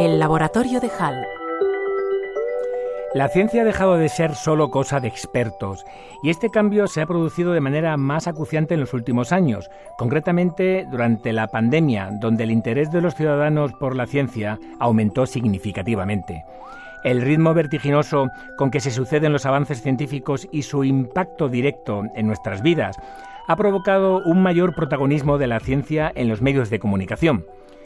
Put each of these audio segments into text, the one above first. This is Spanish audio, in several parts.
El laboratorio de Hall. La ciencia ha dejado de ser solo cosa de expertos y este cambio se ha producido de manera más acuciante en los últimos años, concretamente durante la pandemia, donde el interés de los ciudadanos por la ciencia aumentó significativamente. El ritmo vertiginoso con que se suceden los avances científicos y su impacto directo en nuestras vidas ha provocado un mayor protagonismo de la ciencia en los medios de comunicación.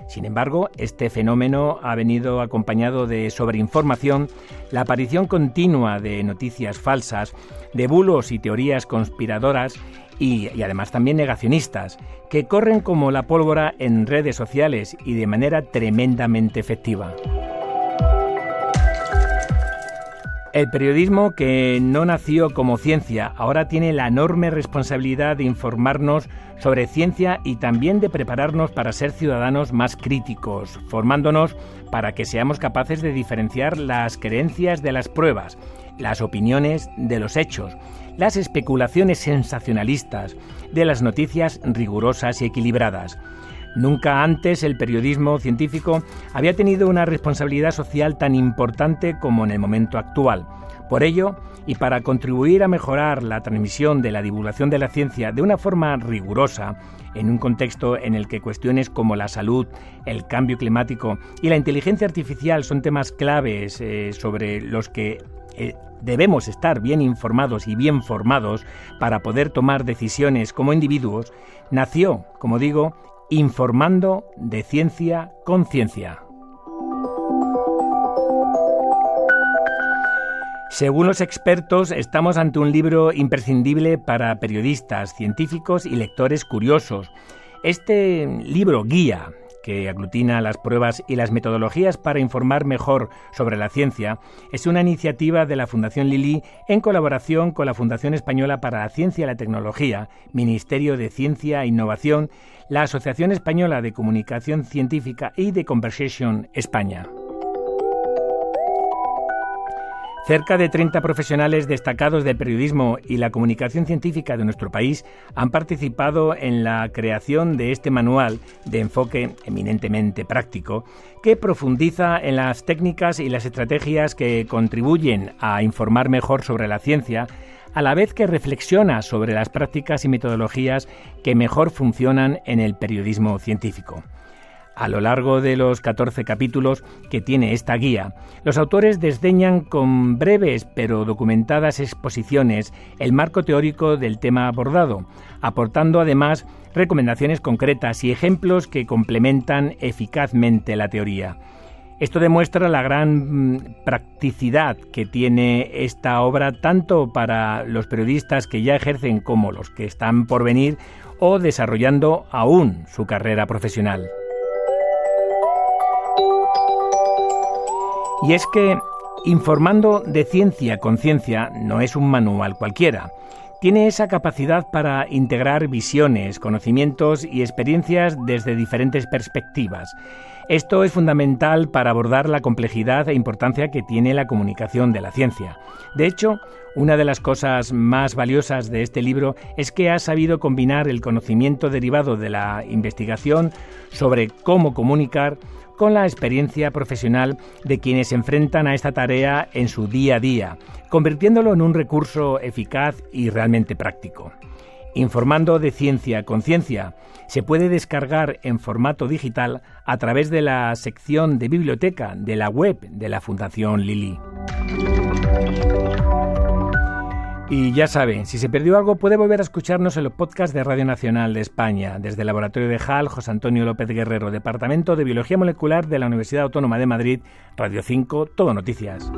Sin embargo, este fenómeno ha venido acompañado de sobreinformación, la aparición continua de noticias falsas, de bulos y teorías conspiradoras y, además también negacionistas, que corren como la pólvora en redes sociales y de manera tremendamente efectiva. El periodismo, que no nació como ciencia, ahora tiene la enorme responsabilidad de informarnos sobre ciencia y también de prepararnos para ser ciudadanos más críticos, formándonos para que seamos capaces de diferenciar las creencias de las pruebas, las opiniones de los hechos, las especulaciones sensacionalistas de las noticias rigurosas y equilibradas. Nunca antes el periodismo científico había tenido una responsabilidad social tan importante como en el momento actual. Por ello, y para contribuir a mejorar la transmisión de la divulgación de la ciencia de una forma rigurosa, en un contexto en el que cuestiones como la salud, el cambio climático y la inteligencia artificial son temas claves eh, sobre los que eh, debemos estar bien informados y bien formados para poder tomar decisiones como individuos, nació, como digo, Informando de Ciencia con Ciencia. Según los expertos, estamos ante un libro imprescindible para periodistas, científicos y lectores curiosos. Este libro guía que aglutina las pruebas y las metodologías para informar mejor sobre la ciencia, es una iniciativa de la Fundación Lili en colaboración con la Fundación Española para la Ciencia y la Tecnología, Ministerio de Ciencia e Innovación, la Asociación Española de Comunicación Científica y de Conversation España. Cerca de 30 profesionales destacados del periodismo y la comunicación científica de nuestro país han participado en la creación de este manual de enfoque eminentemente práctico que profundiza en las técnicas y las estrategias que contribuyen a informar mejor sobre la ciencia, a la vez que reflexiona sobre las prácticas y metodologías que mejor funcionan en el periodismo científico. A lo largo de los 14 capítulos que tiene esta guía, los autores desdeñan con breves pero documentadas exposiciones el marco teórico del tema abordado, aportando además recomendaciones concretas y ejemplos que complementan eficazmente la teoría. Esto demuestra la gran mm, practicidad que tiene esta obra tanto para los periodistas que ya ejercen como los que están por venir o desarrollando aún su carrera profesional. Y es que informando de ciencia con ciencia no es un manual cualquiera. Tiene esa capacidad para integrar visiones, conocimientos y experiencias desde diferentes perspectivas. Esto es fundamental para abordar la complejidad e importancia que tiene la comunicación de la ciencia. De hecho, una de las cosas más valiosas de este libro es que ha sabido combinar el conocimiento derivado de la investigación sobre cómo comunicar con la experiencia profesional de quienes se enfrentan a esta tarea en su día a día, convirtiéndolo en un recurso eficaz y realmente práctico. Informando de ciencia con ciencia se puede descargar en formato digital a través de la sección de biblioteca de la web de la Fundación Lili. Y ya saben, si se perdió algo puede volver a escucharnos en los podcasts de Radio Nacional de España, desde el Laboratorio de HAL, José Antonio López Guerrero, Departamento de Biología Molecular de la Universidad Autónoma de Madrid, Radio 5, Todo Noticias.